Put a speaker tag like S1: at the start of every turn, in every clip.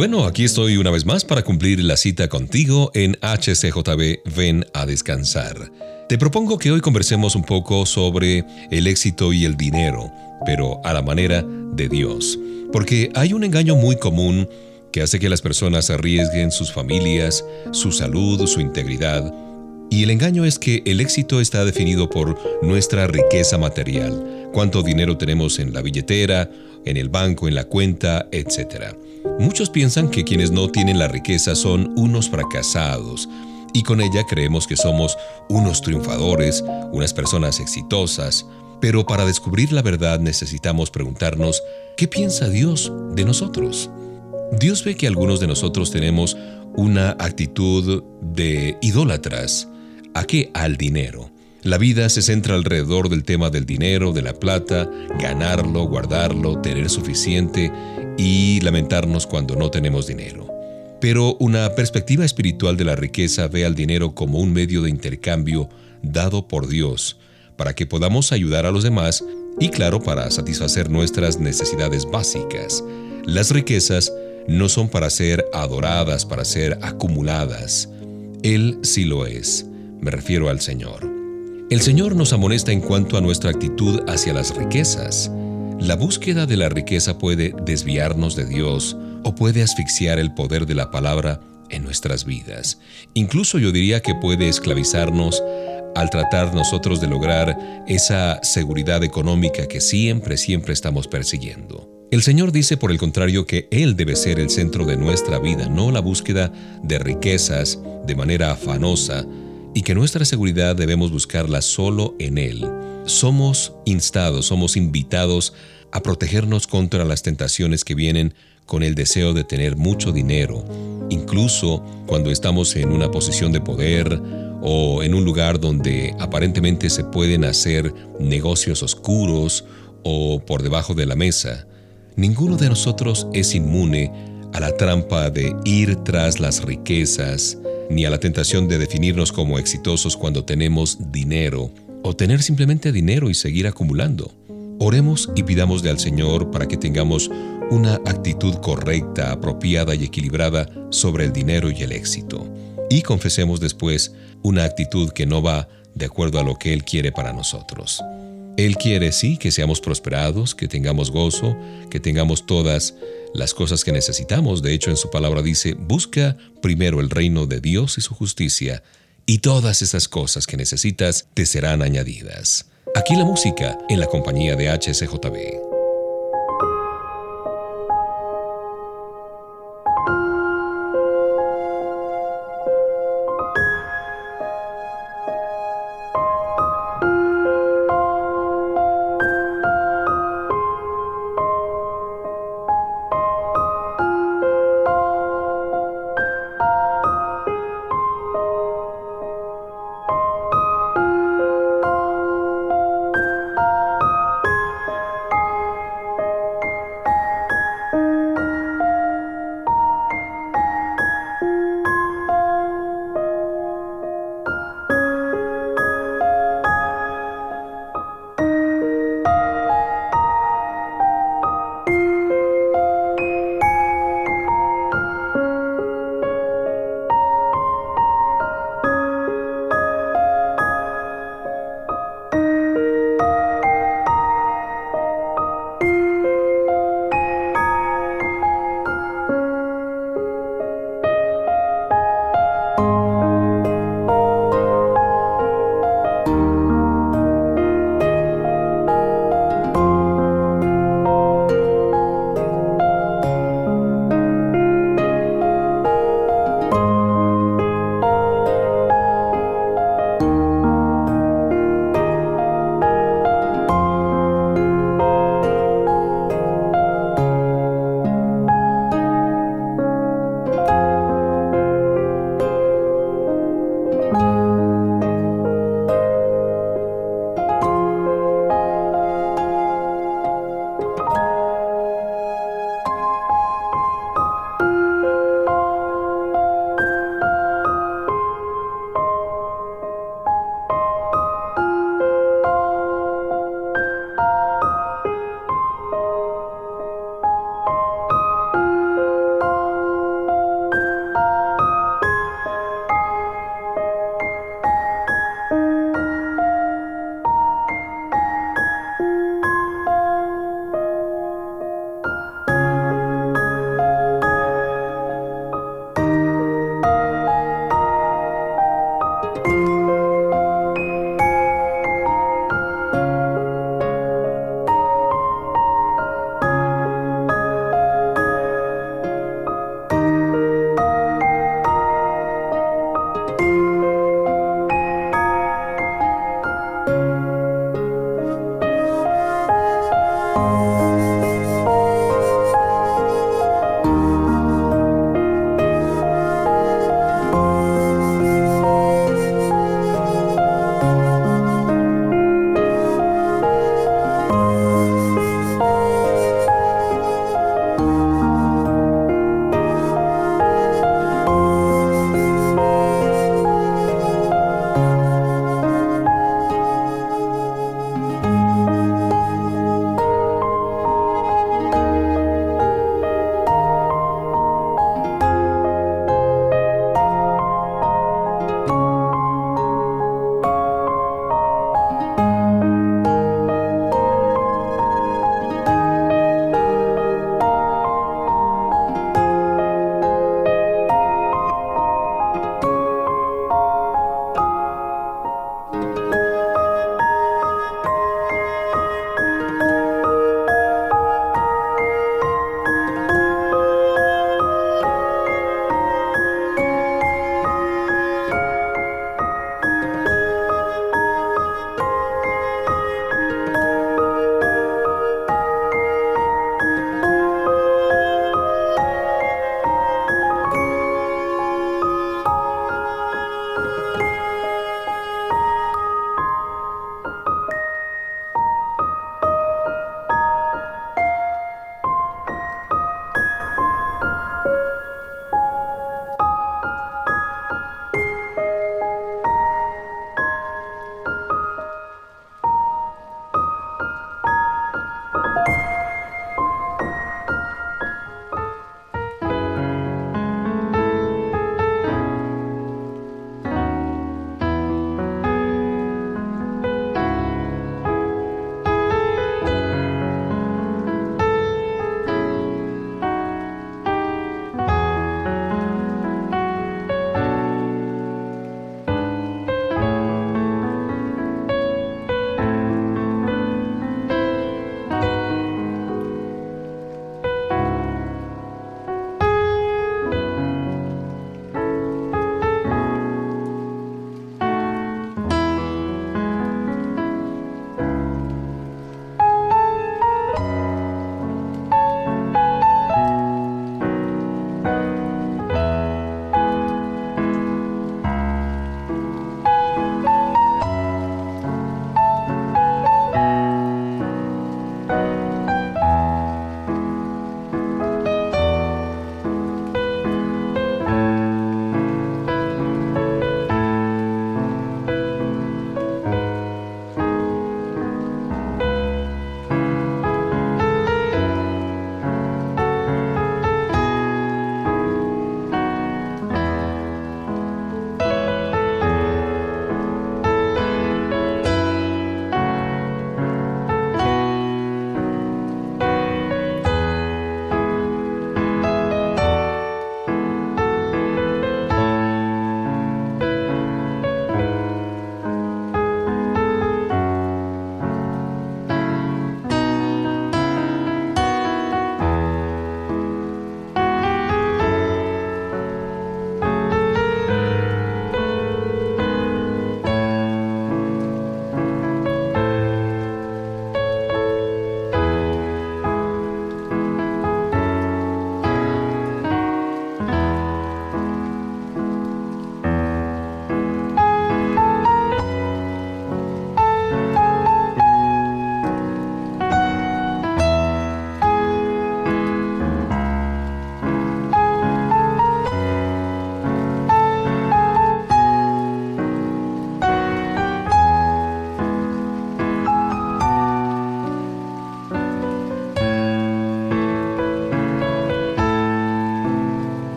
S1: Bueno, aquí estoy una vez más para cumplir la cita contigo en HCJB Ven a descansar. Te propongo que hoy conversemos un poco sobre el éxito y el dinero, pero a la manera de Dios, porque hay un engaño muy común que hace que las personas arriesguen sus familias, su salud, su integridad, y el engaño es que el éxito está definido por nuestra riqueza material, cuánto dinero tenemos en la billetera, en el banco, en la cuenta, etc. Muchos piensan que quienes no tienen la riqueza son unos fracasados, y con ella creemos que somos unos triunfadores, unas personas exitosas, pero para descubrir la verdad necesitamos preguntarnos, ¿qué piensa Dios de nosotros? Dios ve que algunos de nosotros tenemos una actitud de idólatras. ¿A qué? Al dinero. La vida se centra alrededor del tema del dinero, de la plata, ganarlo, guardarlo, tener suficiente y lamentarnos cuando no tenemos dinero. Pero una perspectiva espiritual de la riqueza ve al dinero como un medio de intercambio dado por Dios para que podamos ayudar a los demás y claro para satisfacer nuestras necesidades básicas. Las riquezas no son para ser adoradas, para ser acumuladas. Él sí lo es. Me refiero al Señor. El Señor nos amonesta en cuanto a nuestra actitud hacia las riquezas. La búsqueda de la riqueza puede desviarnos de Dios o puede asfixiar el poder de la palabra en nuestras vidas. Incluso yo diría que puede esclavizarnos al tratar nosotros de lograr esa seguridad económica que siempre, siempre estamos persiguiendo. El Señor dice por el contrario que Él debe ser el centro de nuestra vida, no la búsqueda de riquezas de manera afanosa, y que nuestra seguridad debemos buscarla solo en Él. Somos instados, somos invitados a protegernos contra las tentaciones que vienen con el deseo de tener mucho dinero, incluso cuando estamos en una posición de poder o en un lugar donde aparentemente se pueden hacer negocios oscuros o por debajo de la mesa. Ninguno de nosotros es inmune a la trampa de ir tras las riquezas, ni a la tentación de definirnos como exitosos cuando tenemos dinero, o tener simplemente dinero y seguir acumulando. Oremos y pidamosle al Señor para que tengamos una actitud correcta, apropiada y equilibrada sobre el dinero y el éxito. Y confesemos después una actitud que no va de acuerdo a lo que Él quiere para nosotros. Él quiere, sí, que seamos prosperados, que tengamos gozo, que tengamos todas las cosas que necesitamos. De hecho, en su palabra dice, busca primero el reino de Dios y su justicia, y todas esas cosas que necesitas te serán añadidas. Aquí la música en la compañía de HCJB.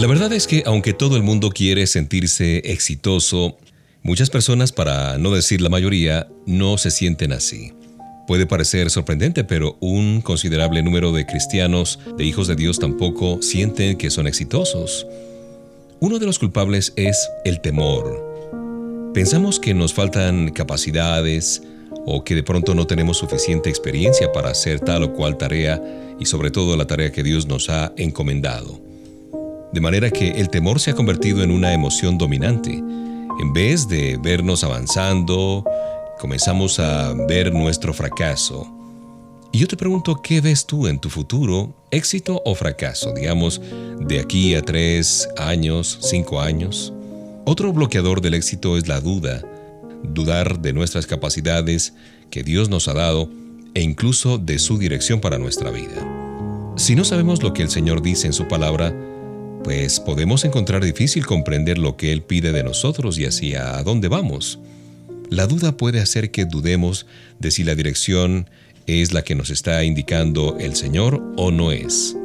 S1: La verdad es que aunque todo el mundo quiere sentirse exitoso, muchas personas, para no decir la mayoría, no se sienten así. Puede parecer sorprendente, pero un considerable número de cristianos, de hijos de Dios, tampoco sienten que son exitosos. Uno de los culpables es el temor. Pensamos que nos faltan capacidades o que de pronto no tenemos suficiente experiencia para hacer tal o cual tarea y sobre todo la tarea que Dios nos ha encomendado. De manera que el temor se ha convertido en una emoción dominante. En vez de vernos avanzando, comenzamos a ver nuestro fracaso. Y yo te pregunto, ¿qué ves tú en tu futuro? ¿Éxito o fracaso? Digamos, de aquí a tres años, cinco años. Otro bloqueador del éxito es la duda. Dudar de nuestras capacidades que Dios nos ha dado e incluso de su dirección para nuestra vida. Si no sabemos lo que el Señor dice en su palabra, pues podemos encontrar difícil comprender lo que Él pide de nosotros y hacia dónde vamos. La duda puede hacer que dudemos de si la dirección es la que nos está indicando el Señor o no es.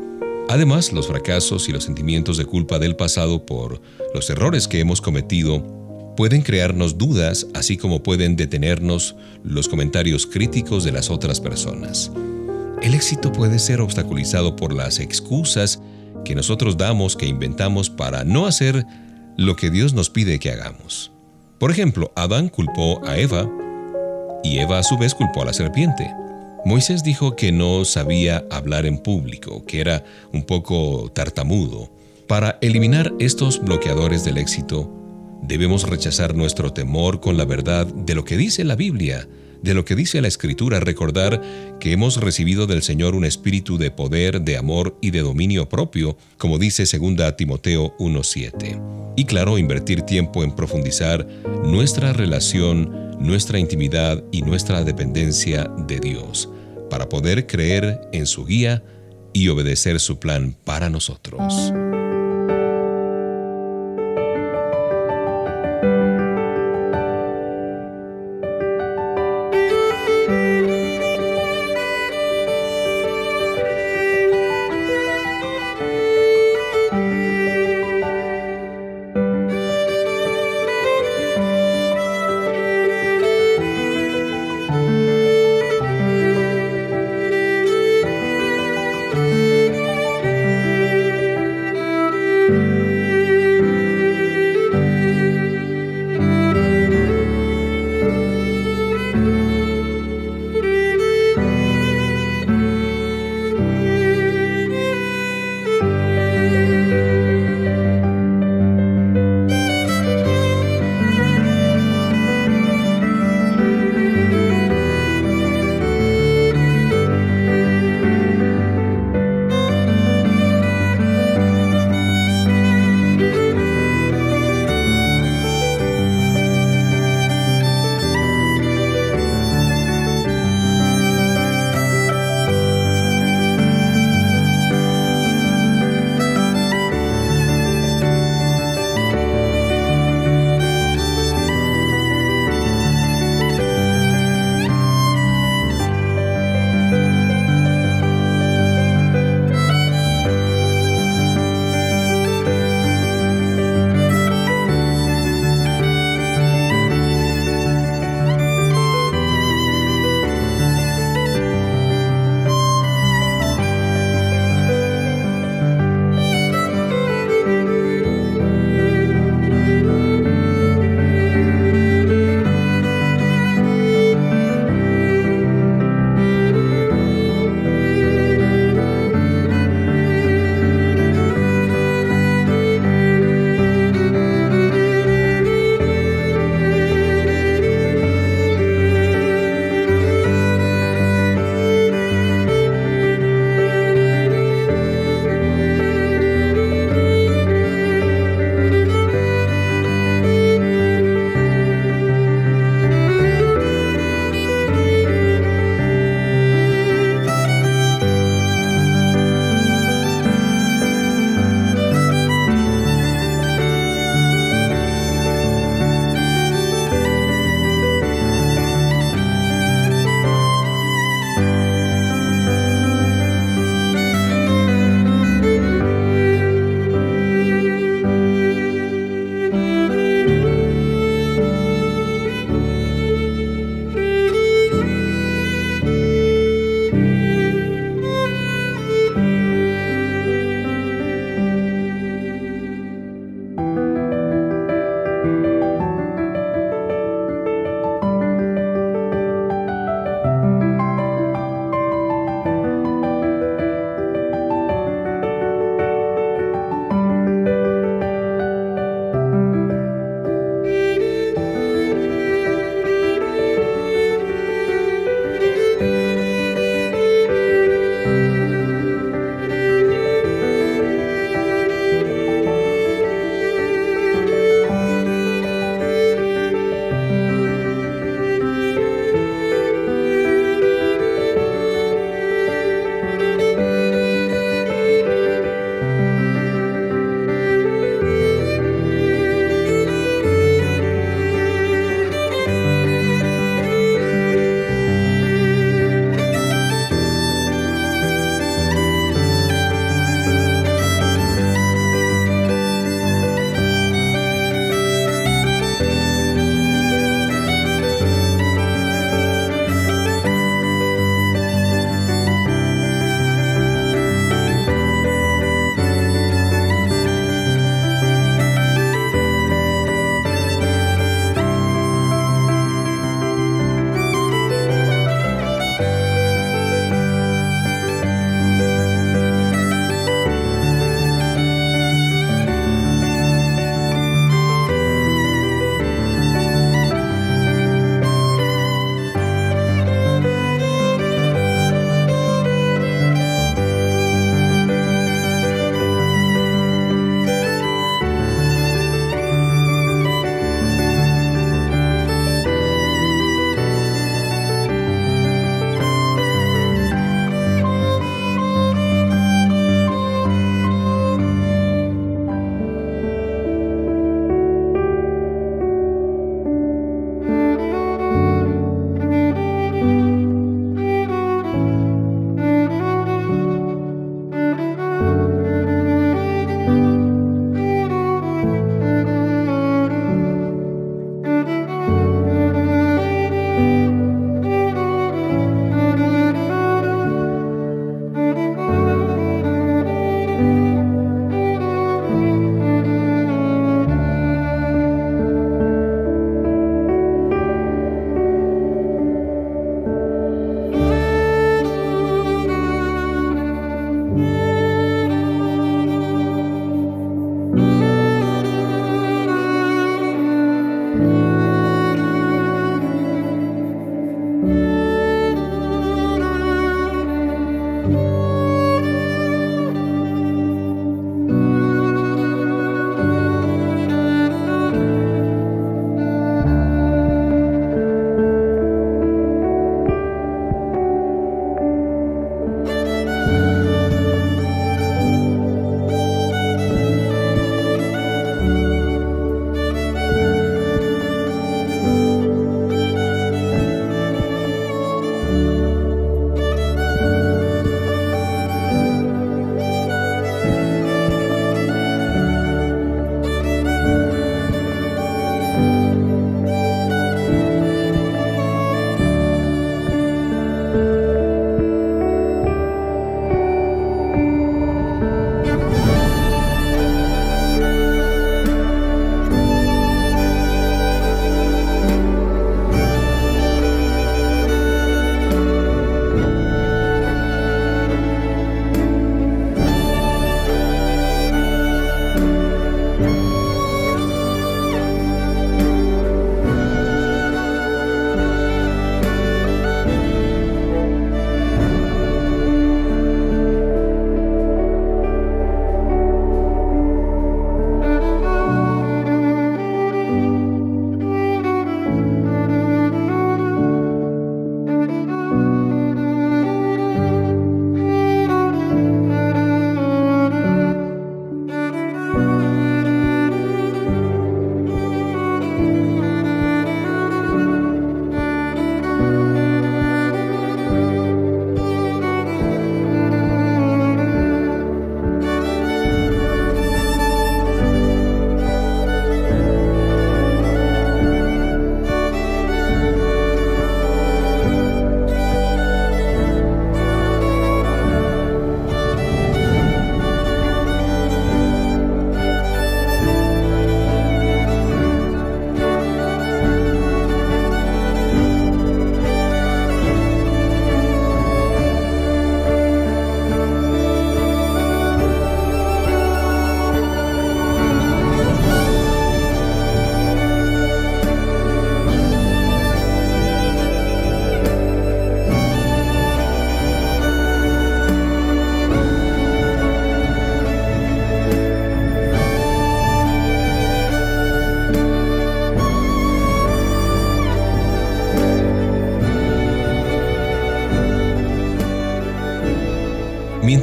S1: Además, los fracasos y los sentimientos de culpa del pasado por los errores que hemos cometido pueden crearnos dudas, así como pueden detenernos los comentarios críticos de las otras personas. El éxito puede ser obstaculizado por las excusas que nosotros damos, que inventamos para no hacer lo que Dios nos pide que hagamos. Por ejemplo, Adán culpó a Eva y Eva a su vez culpó a la serpiente. Moisés dijo que no sabía hablar en público, que era un poco tartamudo. Para eliminar estos bloqueadores del éxito, debemos rechazar nuestro temor con la verdad de lo que dice la Biblia de lo que dice la Escritura, recordar que hemos recibido del Señor un espíritu de poder, de amor y de dominio propio, como dice 2 Timoteo 1.7. Y claro, invertir tiempo en profundizar nuestra relación, nuestra intimidad y nuestra dependencia de Dios, para poder creer en su guía y obedecer su plan para nosotros.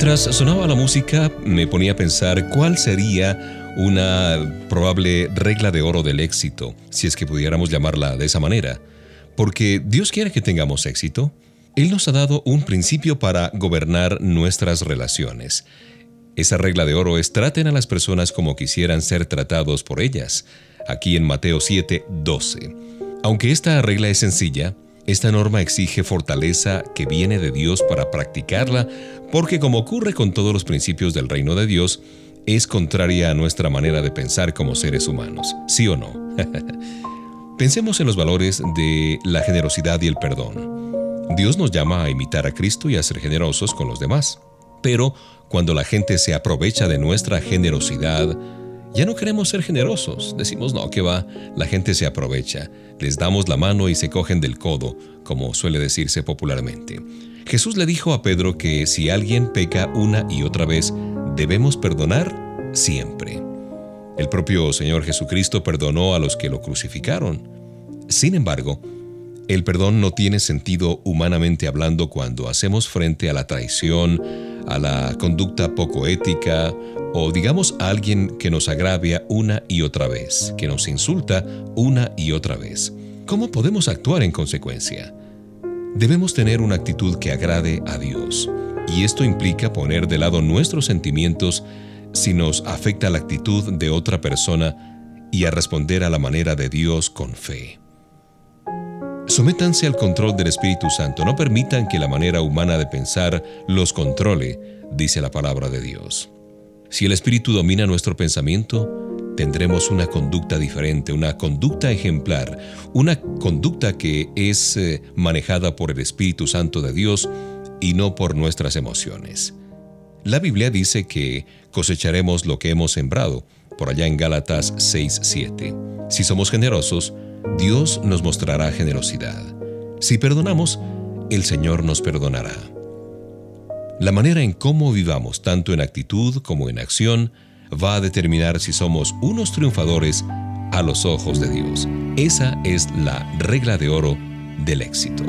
S1: Mientras sonaba la música, me ponía a pensar cuál sería una probable regla de oro del éxito, si es que pudiéramos llamarla de esa manera. Porque Dios quiere que tengamos éxito. Él nos ha dado un principio para gobernar nuestras relaciones. Esa regla de oro es traten a las personas como quisieran ser tratados por ellas, aquí en Mateo 7, 12. Aunque esta regla es sencilla, esta norma exige fortaleza que viene de Dios para practicarla, porque como ocurre con todos los principios del reino de Dios, es contraria a nuestra manera de pensar como seres humanos, ¿sí o no? Pensemos en los valores de la generosidad y el perdón. Dios nos llama a imitar a Cristo y a ser generosos con los demás. Pero cuando la gente se aprovecha de nuestra generosidad, ya no queremos ser generosos. Decimos, no, que va, la gente se aprovecha. Les damos la mano y se cogen del codo, como suele decirse popularmente. Jesús le dijo a Pedro que si alguien peca una y otra vez, debemos perdonar siempre. El propio Señor Jesucristo perdonó a los que lo crucificaron. Sin embargo, el perdón no tiene sentido humanamente hablando cuando hacemos frente a la traición, a la conducta poco ética o digamos a alguien que nos agravia una y otra vez, que nos insulta una y otra vez. ¿Cómo podemos actuar en consecuencia? Debemos tener una actitud que agrade a Dios, y esto implica poner de lado nuestros sentimientos si nos afecta la actitud de otra persona y a responder a la manera de Dios con fe. Sométanse al control del Espíritu Santo, no permitan que la manera humana de pensar los controle, dice la palabra de Dios. Si el Espíritu domina nuestro pensamiento, tendremos una conducta diferente, una conducta ejemplar, una conducta que es eh, manejada por el Espíritu Santo de Dios y no por nuestras emociones. La Biblia dice que cosecharemos lo que hemos sembrado, por allá en Gálatas 6:7. Si somos generosos, Dios nos mostrará generosidad. Si perdonamos, el Señor nos perdonará. La manera en cómo vivamos, tanto en actitud como en acción, va a determinar si somos unos triunfadores a los ojos de Dios. Esa es la regla de oro del éxito.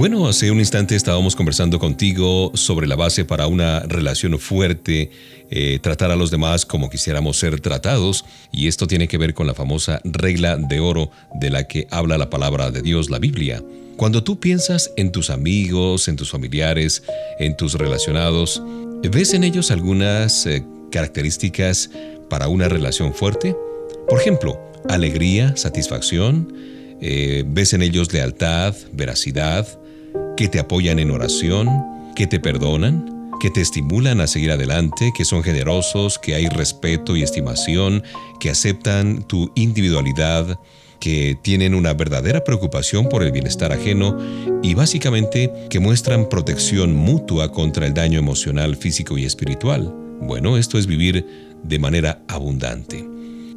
S1: Bueno, hace un instante estábamos conversando contigo sobre la base para una relación fuerte, eh, tratar a los demás como quisiéramos ser tratados, y esto tiene que ver con la famosa regla de oro de la que habla la palabra de Dios, la Biblia. Cuando tú piensas en tus amigos, en tus familiares, en tus relacionados, ¿ves en ellos algunas eh, características para una relación fuerte? Por ejemplo, alegría, satisfacción, eh, ves en ellos lealtad, veracidad, que te apoyan en oración, que te perdonan, que te estimulan a seguir adelante, que son generosos, que hay respeto y estimación, que aceptan tu individualidad, que tienen una verdadera preocupación por el bienestar ajeno y básicamente que muestran protección mutua contra el daño emocional, físico y espiritual. Bueno, esto es vivir de manera abundante.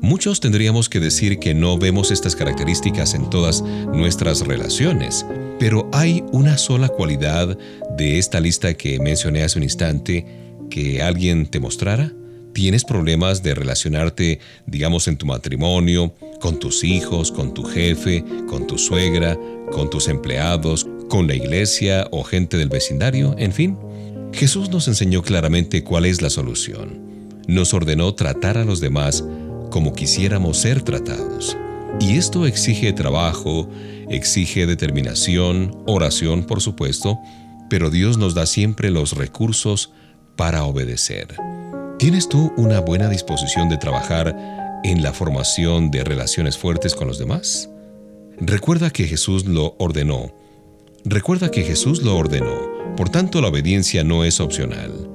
S1: Muchos tendríamos que decir que no vemos estas características en todas nuestras relaciones, pero hay una sola cualidad de esta lista que mencioné hace un instante que alguien te mostrara. ¿Tienes problemas de relacionarte, digamos, en tu matrimonio, con tus hijos, con tu jefe, con tu suegra, con tus empleados, con la iglesia o gente del vecindario? En fin, Jesús nos enseñó claramente cuál es la solución. Nos ordenó tratar a los demás como quisiéramos ser tratados. Y esto exige trabajo, exige determinación, oración por supuesto, pero Dios nos da siempre los recursos para obedecer. ¿Tienes tú una buena disposición de trabajar en la formación de relaciones fuertes con los demás? Recuerda que Jesús lo ordenó. Recuerda que Jesús lo ordenó, por tanto la obediencia no es opcional.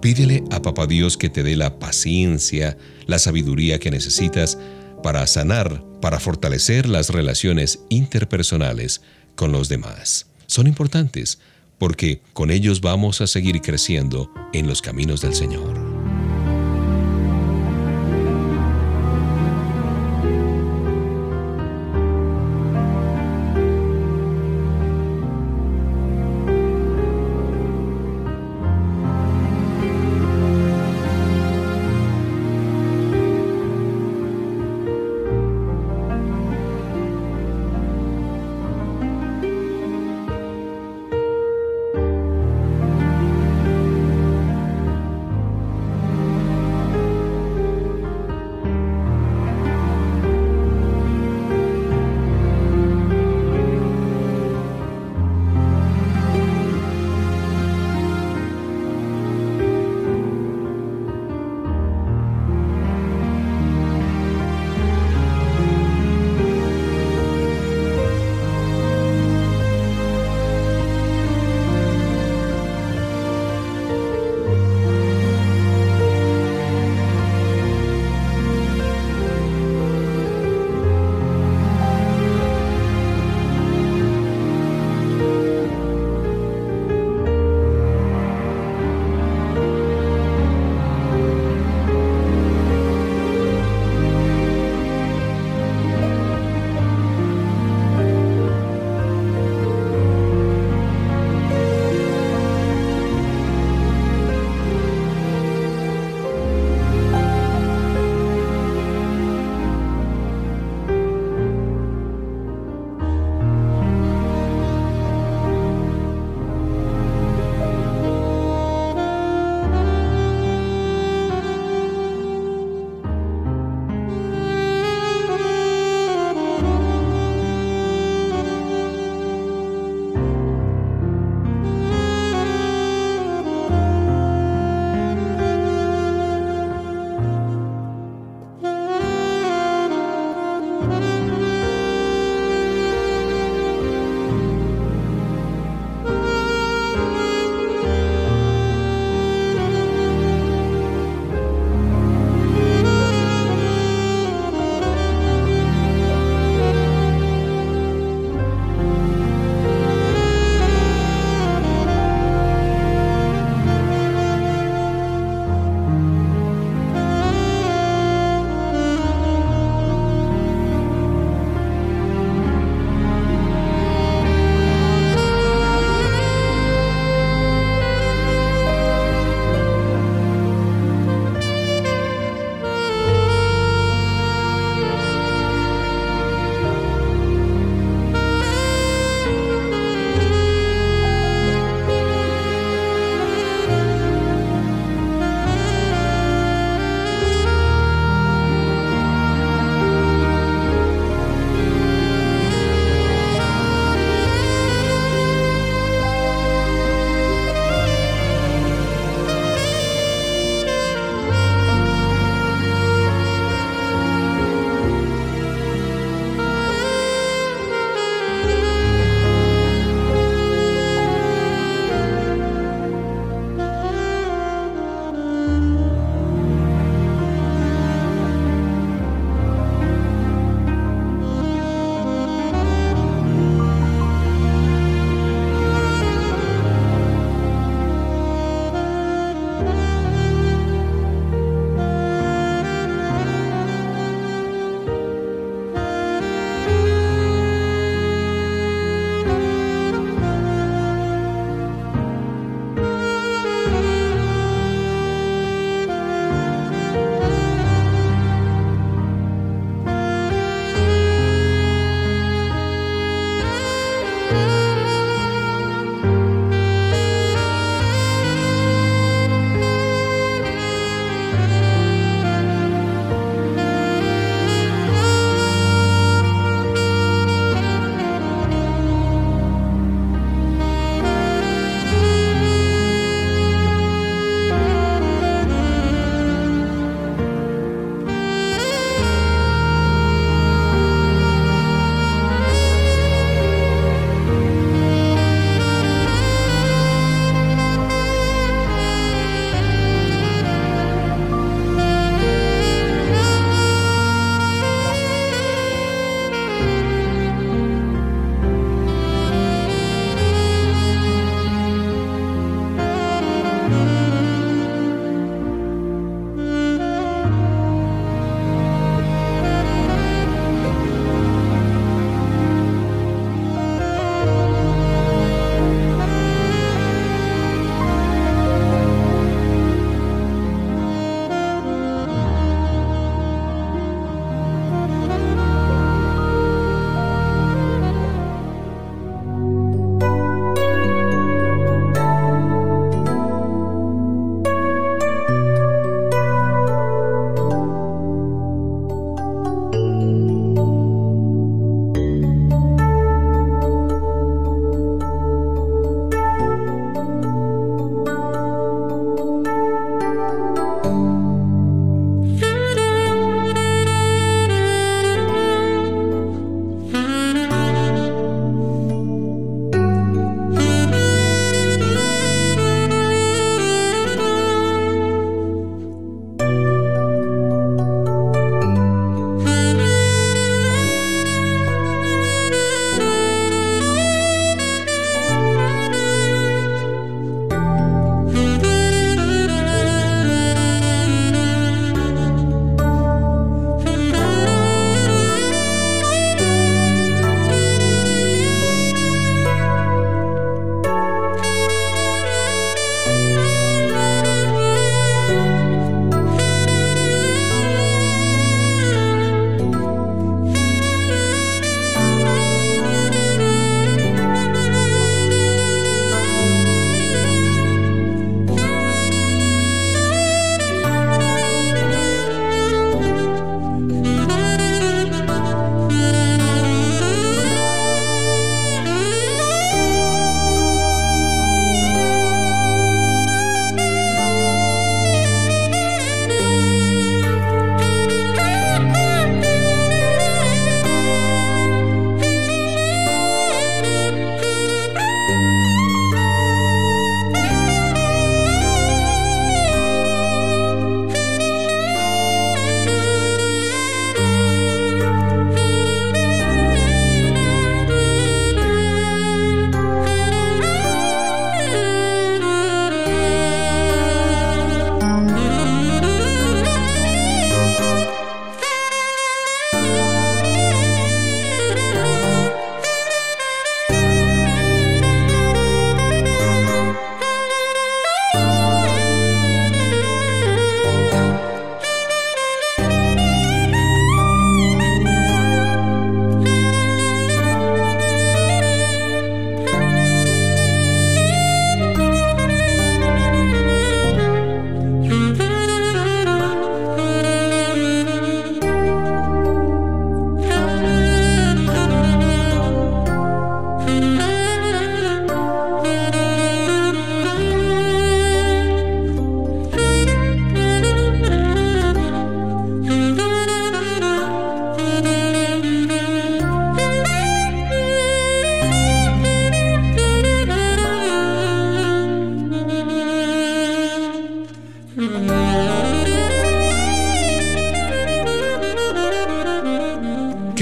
S1: Pídele a Papá Dios que te dé la paciencia, la sabiduría que necesitas para sanar, para fortalecer las relaciones interpersonales con los demás. Son importantes porque con ellos vamos a seguir creciendo en los caminos del Señor.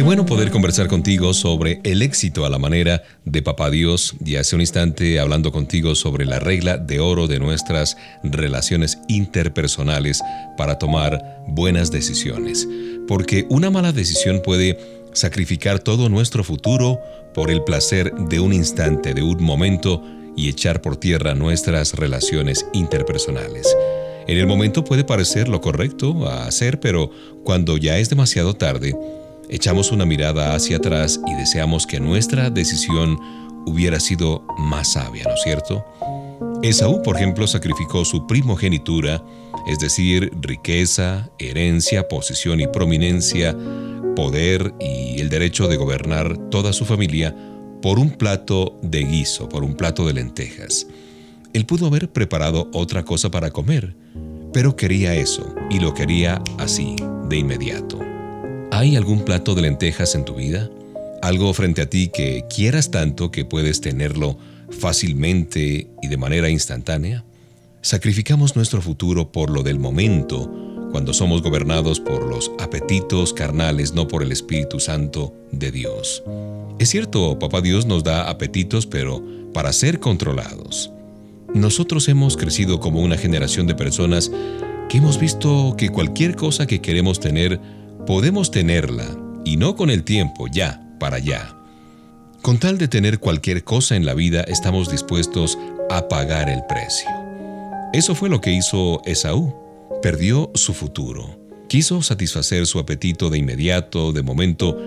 S1: Bueno poder conversar contigo sobre el éxito a la manera de Papá Dios y hace un instante hablando contigo sobre la regla de oro de nuestras relaciones interpersonales para tomar buenas decisiones. Porque una mala decisión puede sacrificar todo nuestro futuro por el placer de un instante, de un momento y echar por tierra nuestras relaciones interpersonales. En el momento puede parecer lo correcto a hacer, pero cuando ya es demasiado tarde, echamos una mirada hacia atrás y deseamos que nuestra decisión hubiera sido más sabia, ¿no es cierto? Esaú, por ejemplo, sacrificó su primogenitura, es decir, riqueza, herencia, posición y prominencia, poder y el derecho de gobernar toda su familia por un plato de guiso, por un plato de lentejas. Él pudo haber preparado otra cosa para comer, pero quería eso y lo quería así, de inmediato. ¿Hay algún plato de lentejas en tu vida? ¿Algo frente a ti que quieras tanto que puedes tenerlo fácilmente y de manera instantánea? Sacrificamos nuestro futuro por lo del momento cuando somos gobernados por los apetitos carnales, no por el Espíritu Santo de Dios. Es cierto, Papá Dios nos da apetitos, pero para ser controlados. Nosotros hemos crecido como una generación de personas que hemos visto que cualquier cosa que queremos tener, podemos tenerla, y no con el tiempo, ya, para allá. Con tal de tener cualquier cosa en la vida, estamos dispuestos a pagar el precio. Eso fue lo que hizo Esaú perdió su futuro. Quiso satisfacer su apetito de inmediato, de momento,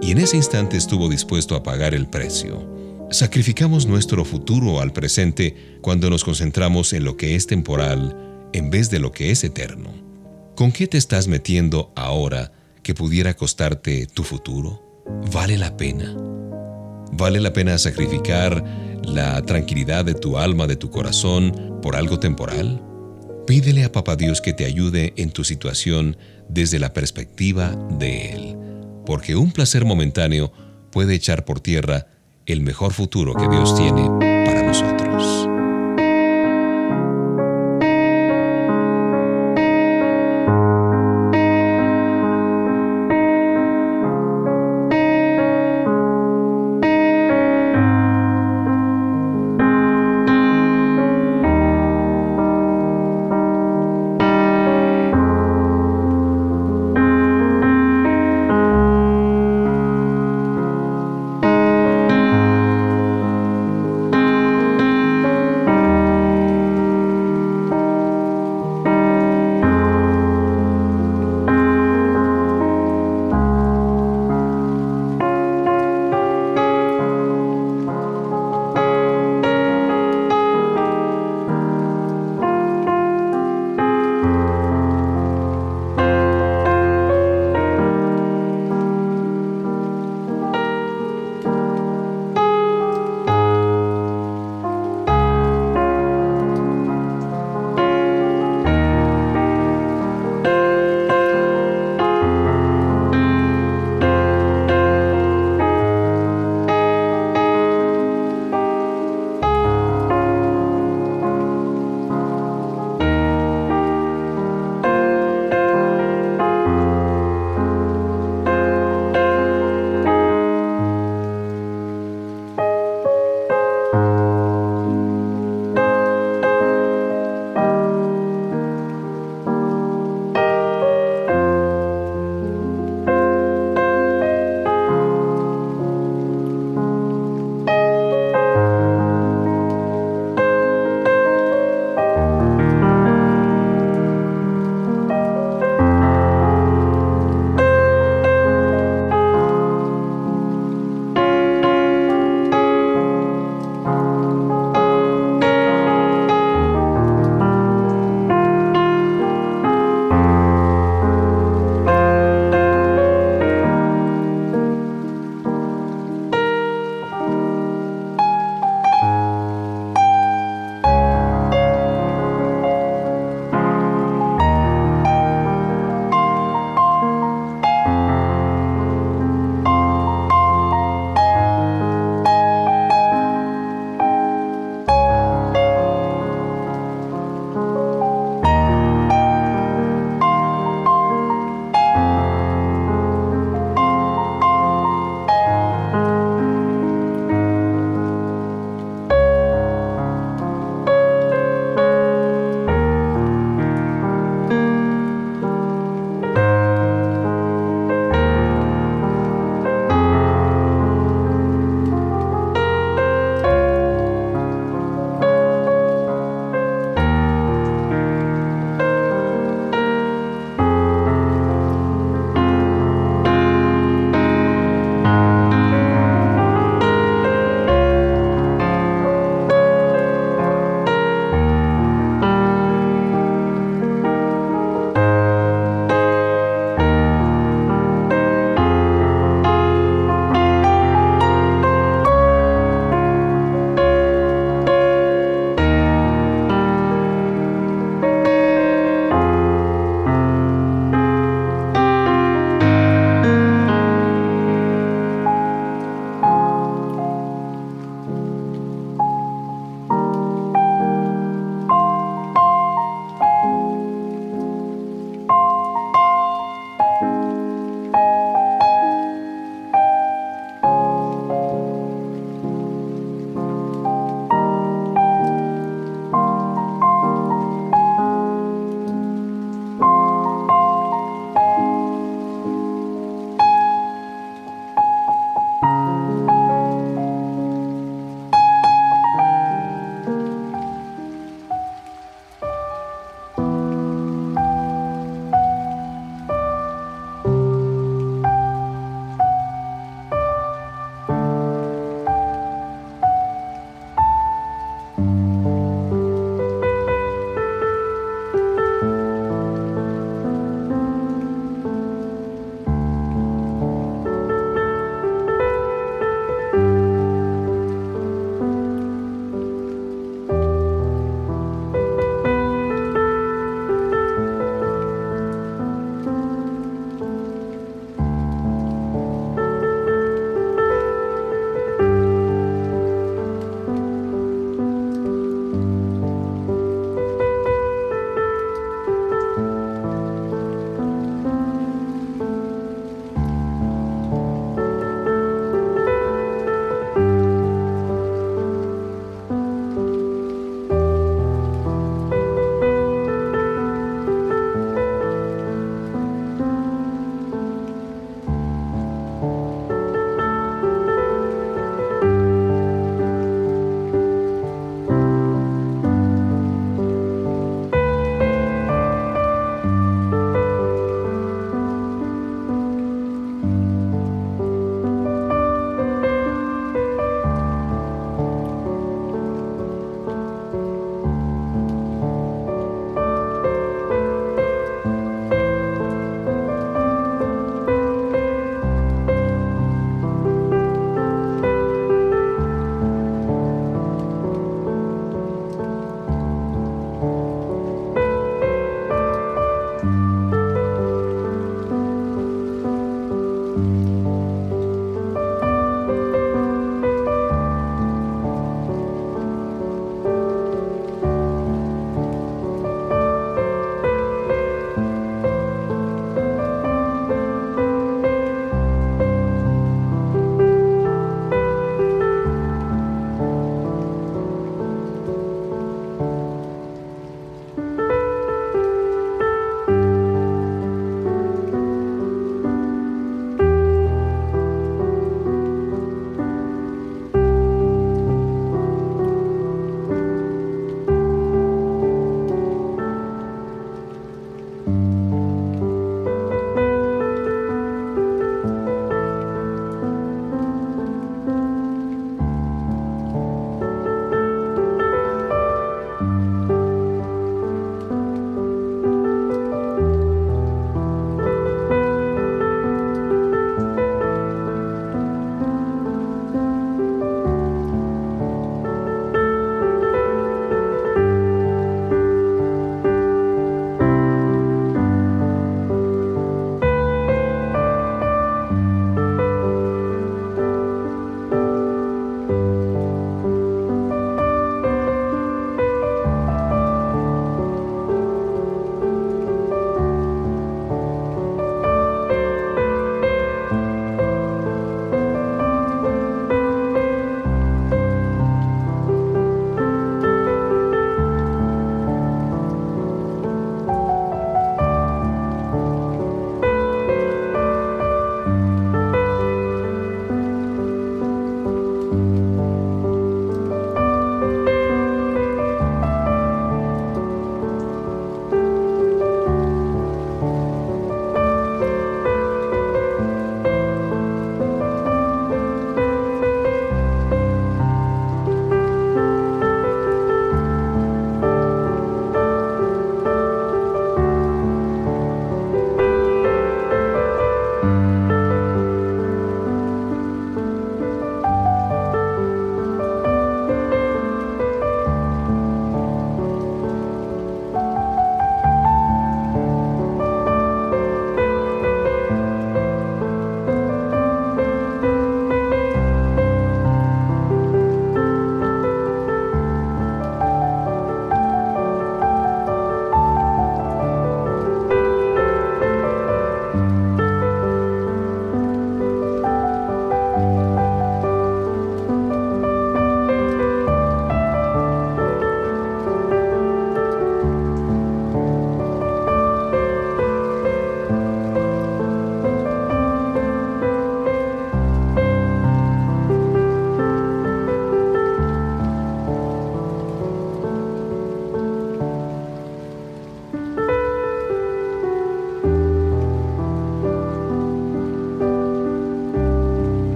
S1: y en ese instante estuvo dispuesto a pagar el precio. Sacrificamos nuestro futuro al presente cuando nos concentramos en lo que es temporal en vez de lo que es eterno. ¿Con qué te estás metiendo ahora que pudiera costarte tu futuro? ¿Vale la pena? ¿Vale la pena sacrificar la tranquilidad de tu alma, de tu corazón, por algo temporal? Pídele a Papá Dios que te ayude en tu situación desde la perspectiva de Él, porque un placer momentáneo puede echar por tierra el mejor futuro que Dios tiene para nosotros.